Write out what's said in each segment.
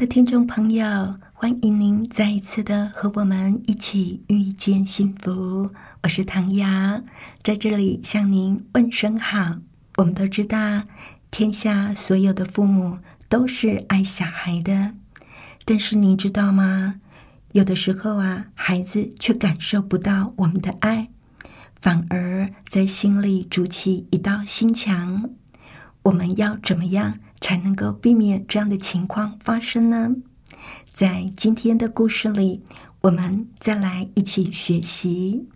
的听众朋友，欢迎您再一次的和我们一起遇见幸福。我是唐瑶，在这里向您问声好。我们都知道。天下所有的父母都是爱小孩的，但是你知道吗？有的时候啊，孩子却感受不到我们的爱，反而在心里筑起一道心墙。我们要怎么样才能够避免这样的情况发生呢？在今天的故事里，我们再来一起学习。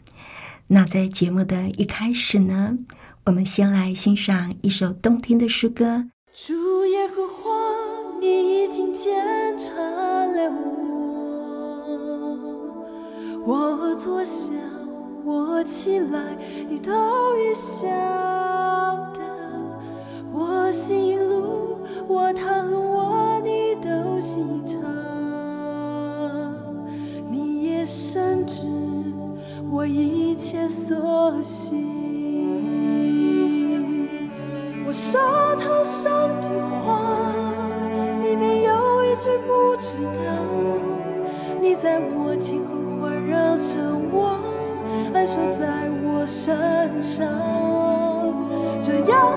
那在节目的一开始呢？我们先来欣赏一首动听的诗歌。主耶和华，你已经检查了我，我坐下，我起来，你都已晓得。我行路，我疼我，你都细察。你也深知我一切所行。舌头上的话，你没有一句不知道。你在我听后环绕着我，安守在我身上，这样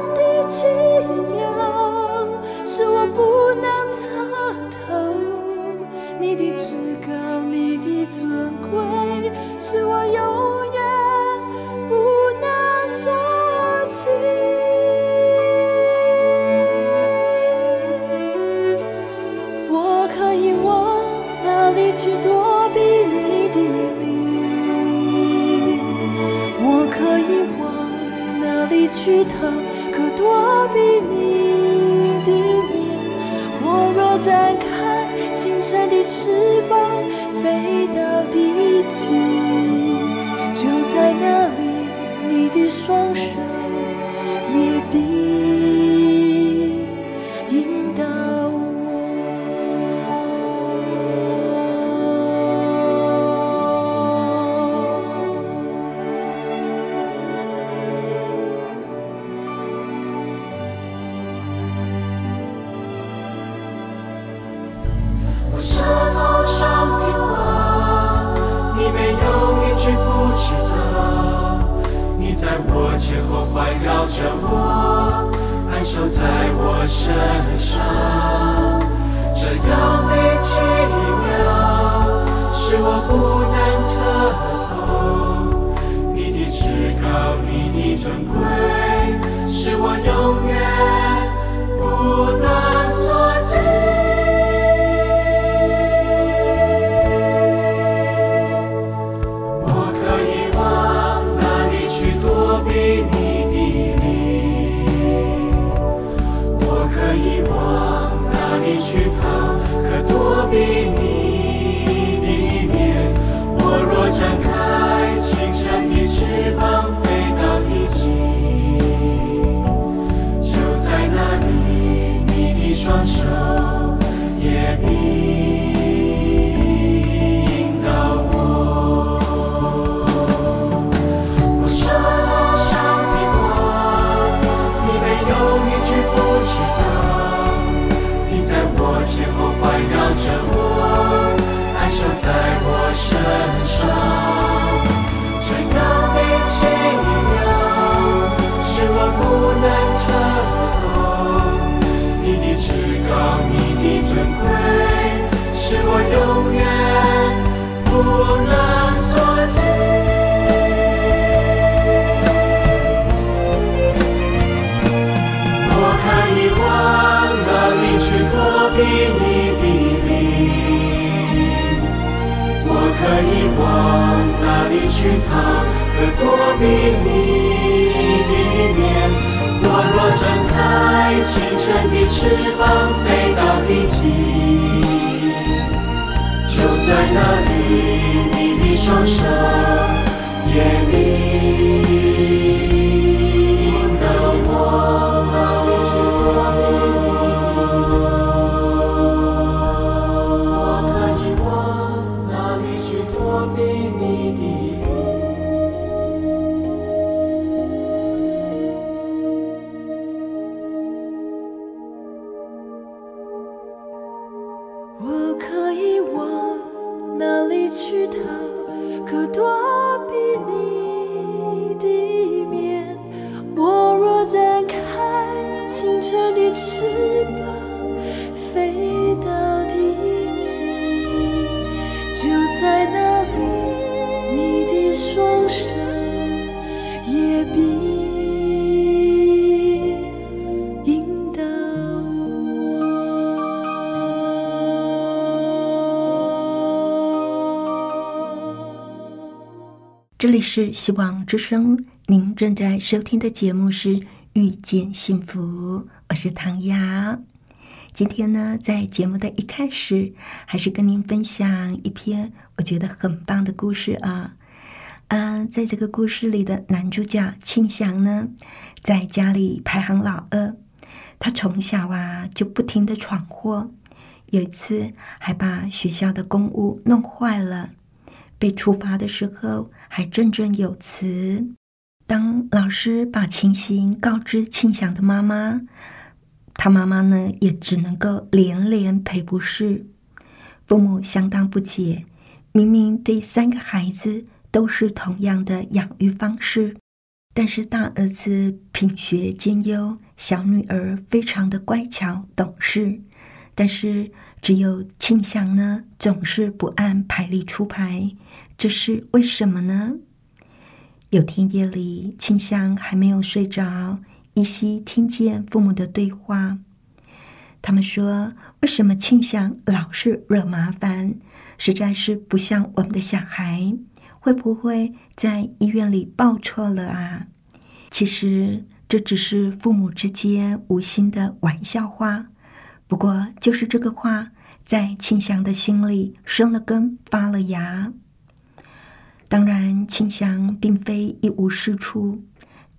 你的双手。不能测透你的至高，你的尊贵，是我永远不能索取。我可以往哪里去躲避你的灵？我可以往哪里去逃可躲避你？的面。我若展开清晨的翅膀，飞到。地极，就在那里，你的双手也必。是希望之声，您正在收听的节目是《遇见幸福》，我是唐瑶。今天呢，在节目的一开始，还是跟您分享一篇我觉得很棒的故事啊。嗯，在这个故事里的男主角庆祥呢，在家里排行老二，他从小啊就不停的闯祸，有一次还把学校的公物弄坏了。被处罚的时候还振振有词。当老师把情形告知庆祥的妈妈，他妈妈呢也只能够连连赔不是。父母相当不解，明明对三个孩子都是同样的养育方式，但是大儿子品学兼优，小女儿非常的乖巧懂事，但是只有庆祥呢总是不按牌理出牌。这是为什么呢？有天夜里，庆祥还没有睡着，依稀听见父母的对话。他们说：“为什么庆祥老是惹麻烦？实在是不像我们的小孩。会不会在医院里报错了啊？”其实这只是父母之间无心的玩笑话。不过，就是这个话，在庆祥的心里生了根，发了芽。当然，庆祥并非一无是处，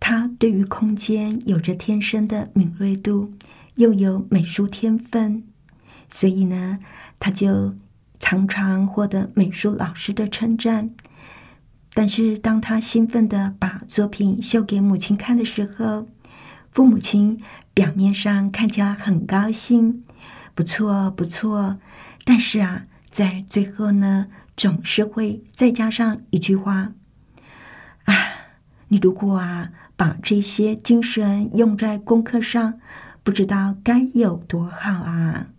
他对于空间有着天生的敏锐度，又有美术天分，所以呢，他就常常获得美术老师的称赞。但是，当他兴奋的把作品秀给母亲看的时候，父母亲表面上看起来很高兴，不错不错，但是啊，在最后呢。总是会再加上一句话：“啊，你如果啊把这些精神用在功课上，不知道该有多好啊！”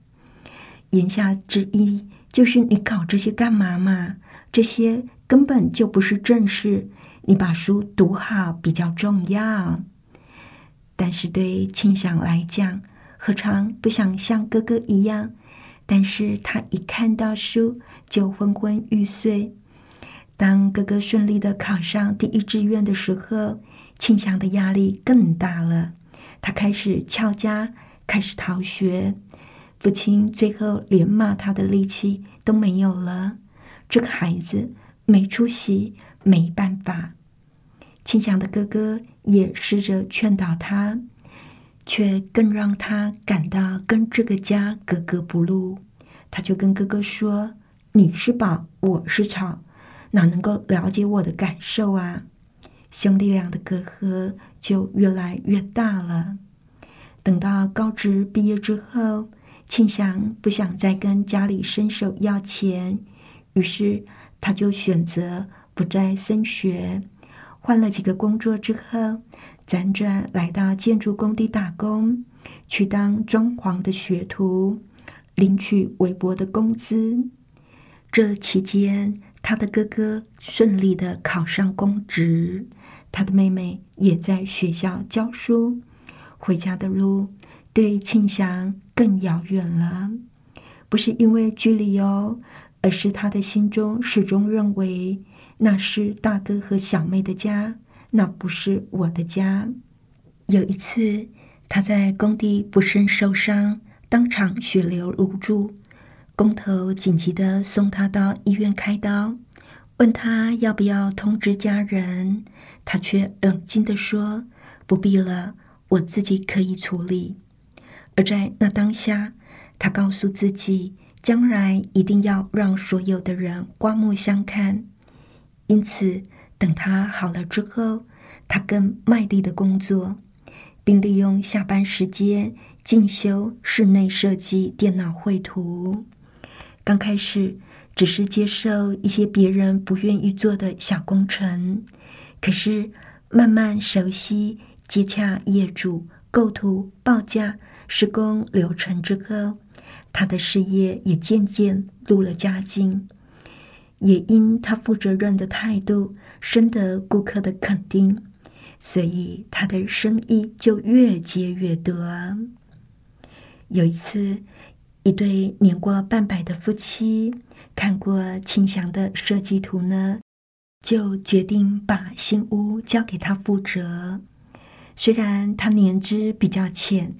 言下之意就是你搞这些干嘛嘛？这些根本就不是正事，你把书读好比较重要。但是对庆祥来讲，何尝不想像哥哥一样？但是他一看到书就昏昏欲睡。当哥哥顺利的考上第一志愿的时候，庆祥的压力更大了。他开始翘家，开始逃学。父亲最后连骂他的力气都没有了。这个孩子没出息，没办法。庆祥的哥哥也试着劝导他。却更让他感到跟这个家格格不入。他就跟哥哥说：“你是宝，我是草，哪能够了解我的感受啊？”兄弟俩的隔阂就越来越大了。等到高职毕业之后，庆祥不想再跟家里伸手要钱，于是他就选择不再升学，换了几个工作之后。辗转来到建筑工地打工，去当装潢的学徒，领取微薄的工资。这期间，他的哥哥顺利的考上公职，他的妹妹也在学校教书。回家的路对庆祥更遥远了，不是因为距离哦，而是他的心中始终认为那是大哥和小妹的家。那不是我的家。有一次，他在工地不慎受伤，当场血流如注。工头紧急的送他到医院开刀，问他要不要通知家人，他却冷静的说：“不必了，我自己可以处理。”而在那当下，他告诉自己，将来一定要让所有的人刮目相看。因此，等他好了之后，他更卖力的工作，并利用下班时间进修室内设计、电脑绘图。刚开始只是接受一些别人不愿意做的小工程，可是慢慢熟悉接洽业主、构图、报价、施工流程之后，他的事业也渐渐入了佳境。也因他负责任的态度，深得顾客的肯定，所以他的生意就越接越多。有一次。一对年过半百的夫妻看过庆祥的设计图呢，就决定把新屋交给他负责。虽然他年资比较浅，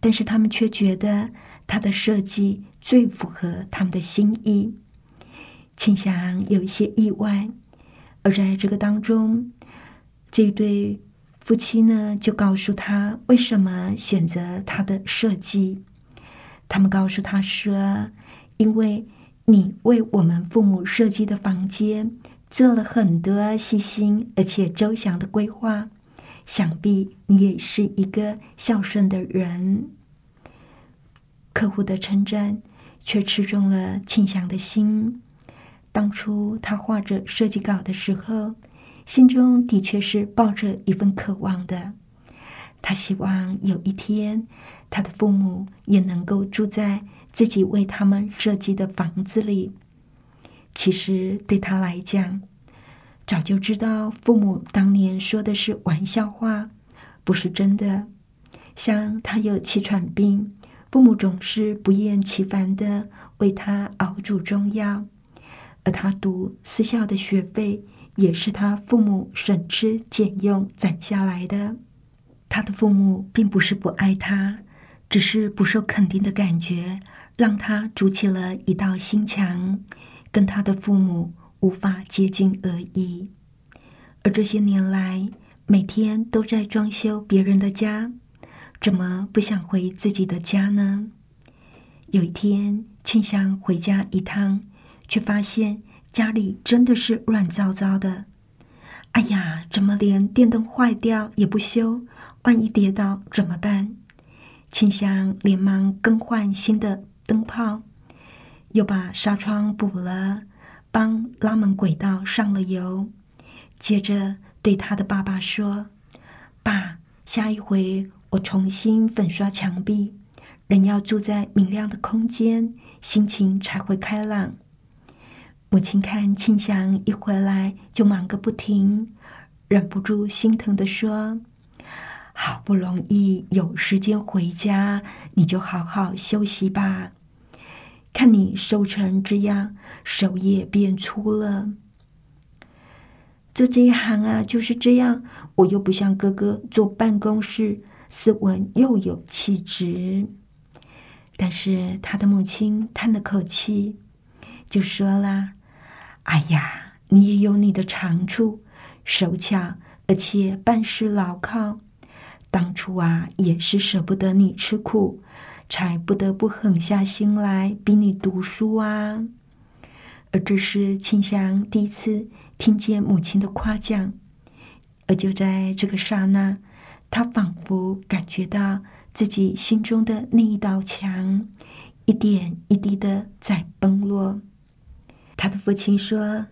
但是他们却觉得他的设计最符合他们的心意。庆祥有一些意外，而在这个当中，这对夫妻呢就告诉他为什么选择他的设计。他们告诉他说：“因为你为我们父母设计的房间做了很多细心而且周详的规划，想必你也是一个孝顺的人。”客户的称赞却刺中了庆祥的心。当初他画着设计稿的时候，心中的确是抱着一份渴望的。他希望有一天。他的父母也能够住在自己为他们设计的房子里。其实对他来讲，早就知道父母当年说的是玩笑话，不是真的。像他有气喘病，父母总是不厌其烦的为他熬煮中药，而他读私校的学费也是他父母省吃俭用攒下来的。他的父母并不是不爱他。只是不受肯定的感觉，让他筑起了一道心墙，跟他的父母无法接近而已。而这些年来，每天都在装修别人的家，怎么不想回自己的家呢？有一天，庆祥回家一趟，却发现家里真的是乱糟糟的。哎呀，怎么连电灯坏掉也不修？万一跌倒怎么办？庆祥连忙更换新的灯泡，又把纱窗补了，帮拉门轨道上了油。接着对他的爸爸说：“爸，下一回我重新粉刷墙壁，人要住在明亮的空间，心情才会开朗。”母亲看庆祥一回来就忙个不停，忍不住心疼的说。好不容易有时间回家，你就好好休息吧。看你瘦成这样，手也变粗了。做这一行啊，就是这样。我又不像哥哥坐办公室，斯文又有气质。但是他的母亲叹了口气，就说了：“哎呀，你也有你的长处，手巧，而且办事牢靠。”当初啊，也是舍不得你吃苦，才不得不狠下心来逼你读书啊。而这是庆祥第一次听见母亲的夸奖，而就在这个刹那，他仿佛感觉到自己心中的那一道墙，一点一滴的在崩落。他的父亲说：“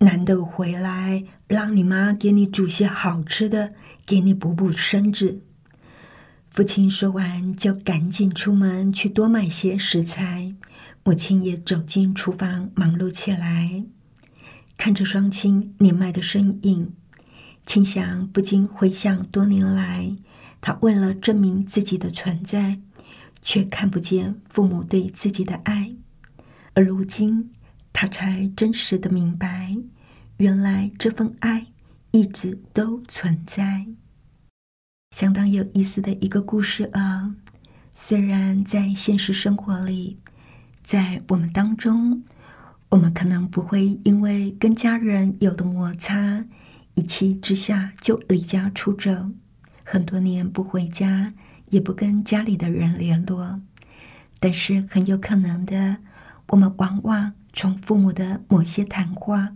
难得回来，让你妈给你煮些好吃的。”给你补补身子。父亲说完，就赶紧出门去多买些食材。母亲也走进厨房，忙碌起来。看着双亲年迈的身影，庆祥不禁回想多年来，他为了证明自己的存在，却看不见父母对自己的爱。而如今，他才真实的明白，原来这份爱。一直都存在，相当有意思的一个故事啊！虽然在现实生活里，在我们当中，我们可能不会因为跟家人有的摩擦，一气之下就离家出走，很多年不回家，也不跟家里的人联络。但是很有可能的，我们往往从父母的某些谈话，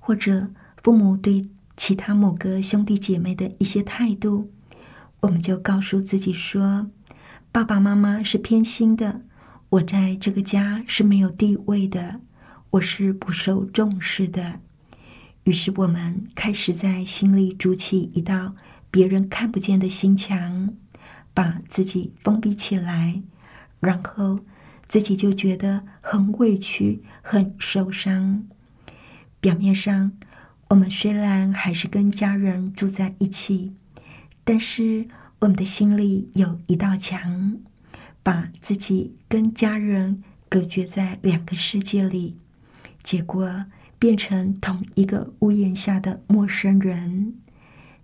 或者父母对其他某个兄弟姐妹的一些态度，我们就告诉自己说：“爸爸妈妈是偏心的，我在这个家是没有地位的，我是不受重视的。”于是我们开始在心里筑起一道别人看不见的心墙，把自己封闭起来。然后自己就觉得很委屈、很受伤。表面上，我们虽然还是跟家人住在一起，但是我们的心里有一道墙，把自己跟家人隔绝在两个世界里，结果变成同一个屋檐下的陌生人。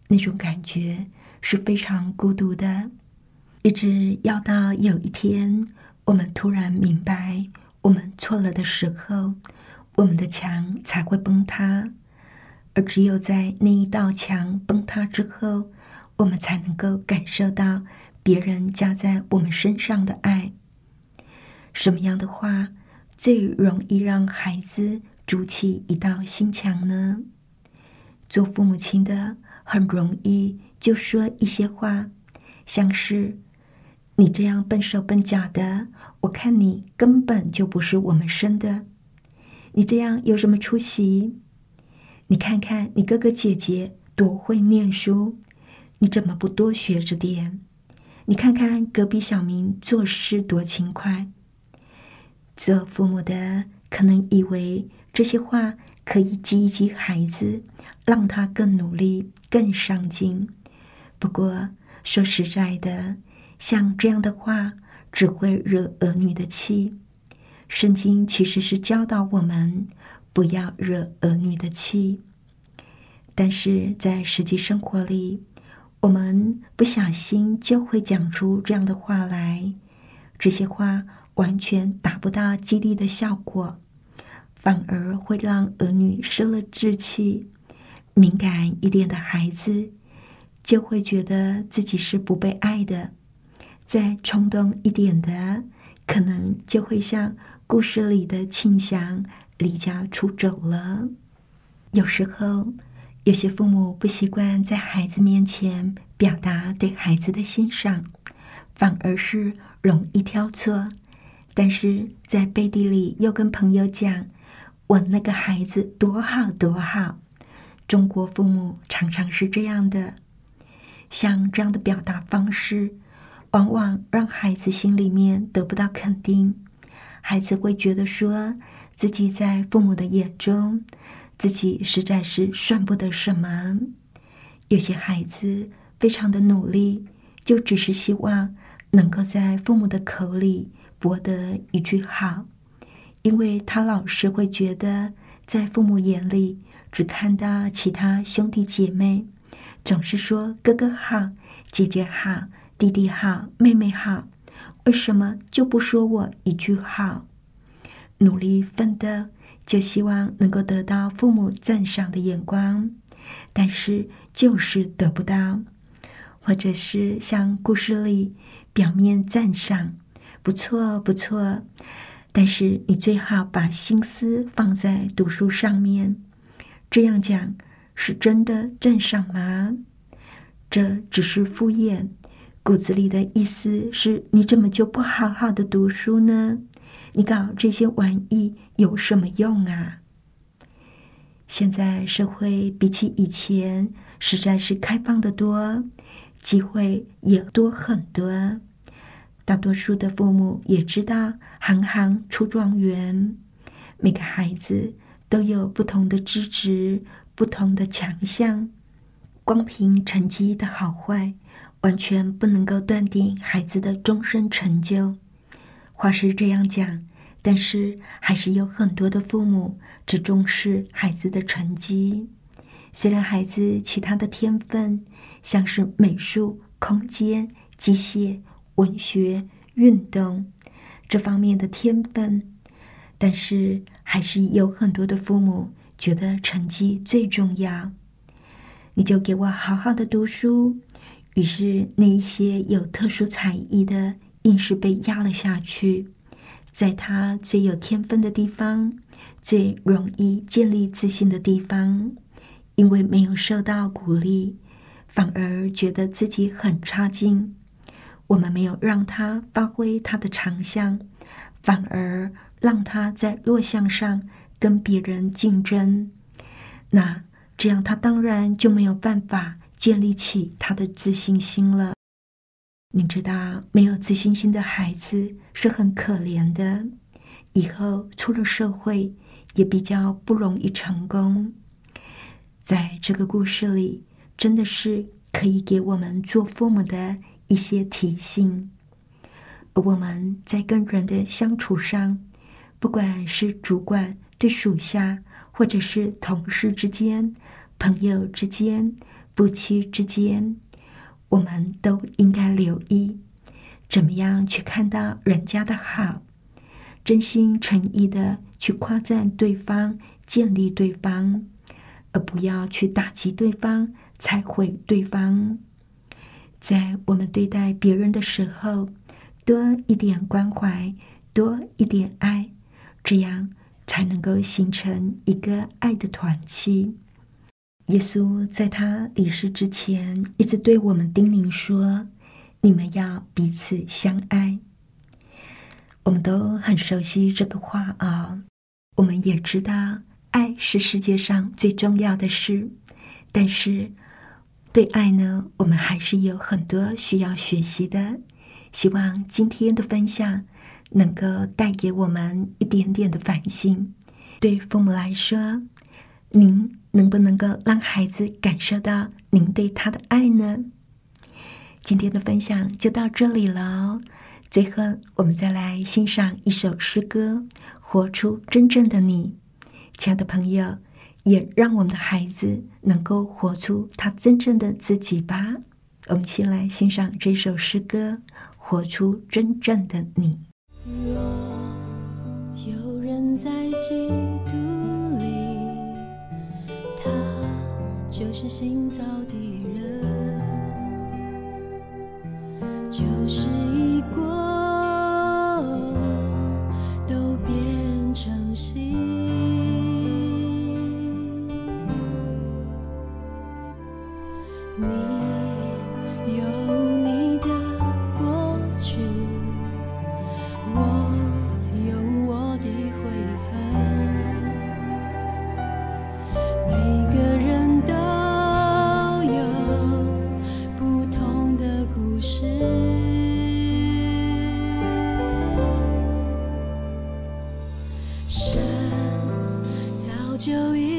那种感觉是非常孤独的。一直要到有一天，我们突然明白我们错了的时候，我们的墙才会崩塌。而只有在那一道墙崩塌之后，我们才能够感受到别人加在我们身上的爱。什么样的话最容易让孩子筑起一道心墙呢？做父母亲的很容易就说一些话，像是。你这样笨手笨脚的，我看你根本就不是我们生的。你这样有什么出息？你看看你哥哥姐姐多会念书，你怎么不多学着点？你看看隔壁小明做事多勤快。做父母的可能以为这些话可以激一激孩子，让他更努力、更上进。不过说实在的。像这样的话，只会惹儿女的气。圣经其实是教导我们不要惹儿女的气，但是在实际生活里，我们不小心就会讲出这样的话来。这些话完全达不到激励的效果，反而会让儿女失了志气。敏感一点的孩子就会觉得自己是不被爱的。再冲动一点的，可能就会像故事里的庆祥离家出走了。有时候，有些父母不习惯在孩子面前表达对孩子的欣赏，反而是容易挑错。但是在背地里又跟朋友讲：“我那个孩子多好多好。”中国父母常常是这样的，像这样的表达方式。往往让孩子心里面得不到肯定，孩子会觉得说自己在父母的眼中，自己实在是算不得什么。有些孩子非常的努力，就只是希望能够在父母的口里博得一句好，因为他老是会觉得在父母眼里只看到其他兄弟姐妹，总是说哥哥好，姐姐好。弟弟好，妹妹好，为什么就不说我一句好？努力奋斗，就希望能够得到父母赞赏的眼光，但是就是得不到，或者是像故事里表面赞赏，不错不错，但是你最好把心思放在读书上面。这样讲是真的赞赏吗？这只是敷衍。骨子里的意思是你怎么就不好好的读书呢？你搞这些玩意有什么用啊？现在社会比起以前实在是开放的多，机会也多很多。大多数的父母也知道“行行出状元”，每个孩子都有不同的资质、不同的强项，光凭成绩的好坏。完全不能够断定孩子的终身成就。话是这样讲，但是还是有很多的父母只重视孩子的成绩。虽然孩子其他的天分，像是美术、空间、机械、文学、运动这方面的天分，但是还是有很多的父母觉得成绩最重要，你就给我好好的读书。于是那一些有特殊才艺的，硬是被压了下去，在他最有天分的地方，最容易建立自信的地方，因为没有受到鼓励，反而觉得自己很差劲。我们没有让他发挥他的长项，反而让他在弱项上跟别人竞争。那这样他当然就没有办法建立起他的自信心了。你知道，没有自信心的孩子是很可怜的，以后出了社会也比较不容易成功。在这个故事里，真的是可以给我们做父母的。一些提醒，我们在跟人的相处上，不管是主管对属下，或者是同事之间、朋友之间、夫妻之间，我们都应该留意，怎么样去看到人家的好，真心诚意的去夸赞对方、建立对方，而不要去打击对方、拆毁对方。在我们对待别人的时候，多一点关怀，多一点爱，这样才能够形成一个爱的团契。耶稣在他离世之前，一直对我们叮咛说：“你们要彼此相爱。”我们都很熟悉这个话啊，我们也知道爱是世界上最重要的事，但是。对爱呢，我们还是有很多需要学习的。希望今天的分享能够带给我们一点点的反省。对父母来说，您能不能够让孩子感受到您对他的爱呢？今天的分享就到这里了。最后，我们再来欣赏一首诗歌，《活出真正的你》，亲爱的朋友。也让我们的孩子能够活出他真正的自己吧。我们先来欣赏这首诗歌《活出真正的你》。若有人在基就是心造的人，就是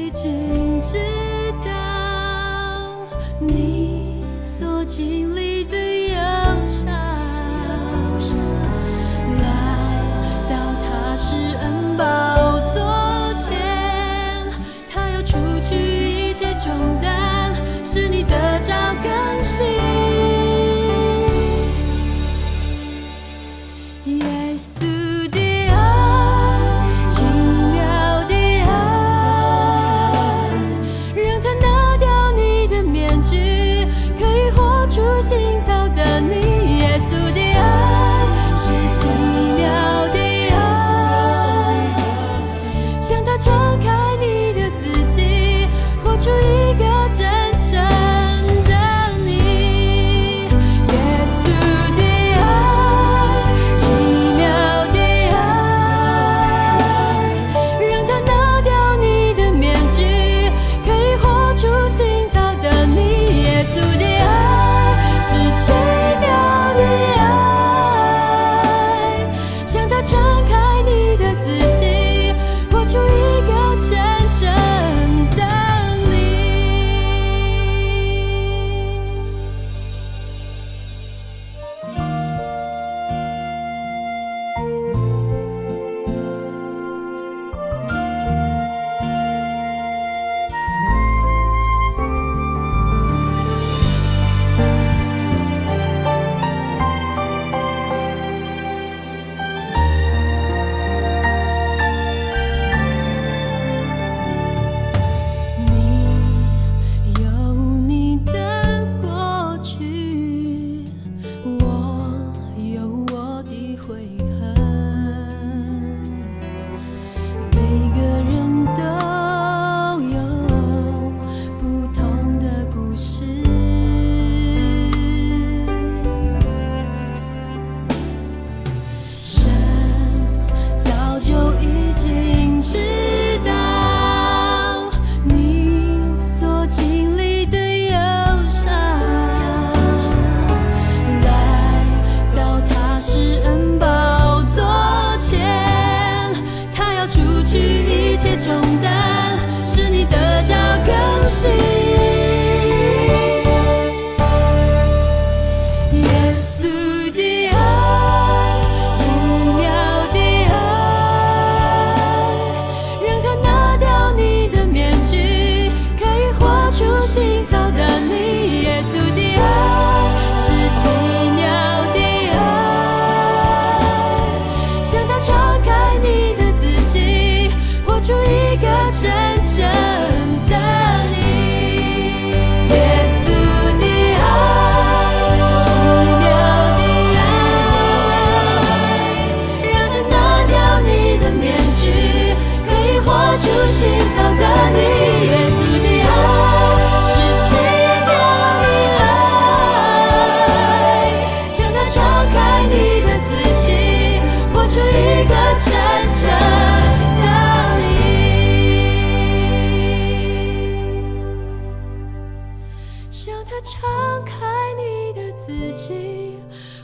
已经知道你所经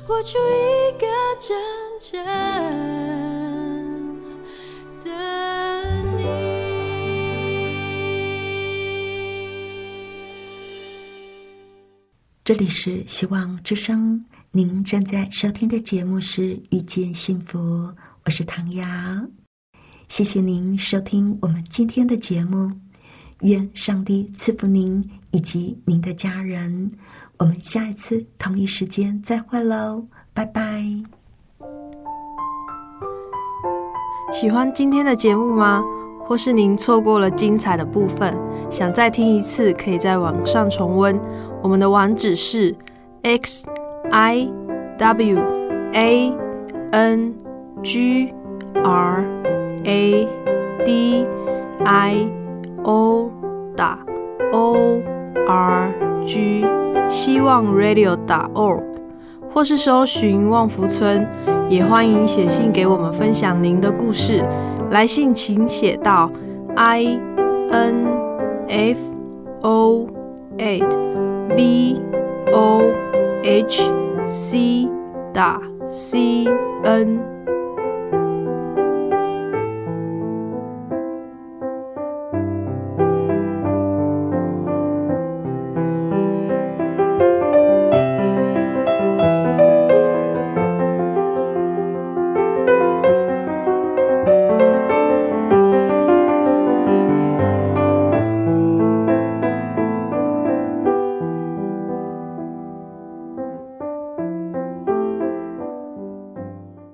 活出一个真正的你。这里是希望之声，您正在收听的节目是《遇见幸福》，我是唐瑶。谢谢您收听我们今天的节目，愿上帝赐福您以及您的家人。我们下一次同一时间再会喽，拜拜。喜欢今天的节目吗？或是您错过了精彩的部分，想再听一次，可以在网上重温。我们的网址是 x i w a n g r a d i o 打 o r g 希望 radio 打 org，或是搜寻旺福村，也欢迎写信给我们分享您的故事。来信请写到 i n f o eight v o h c 打 c n。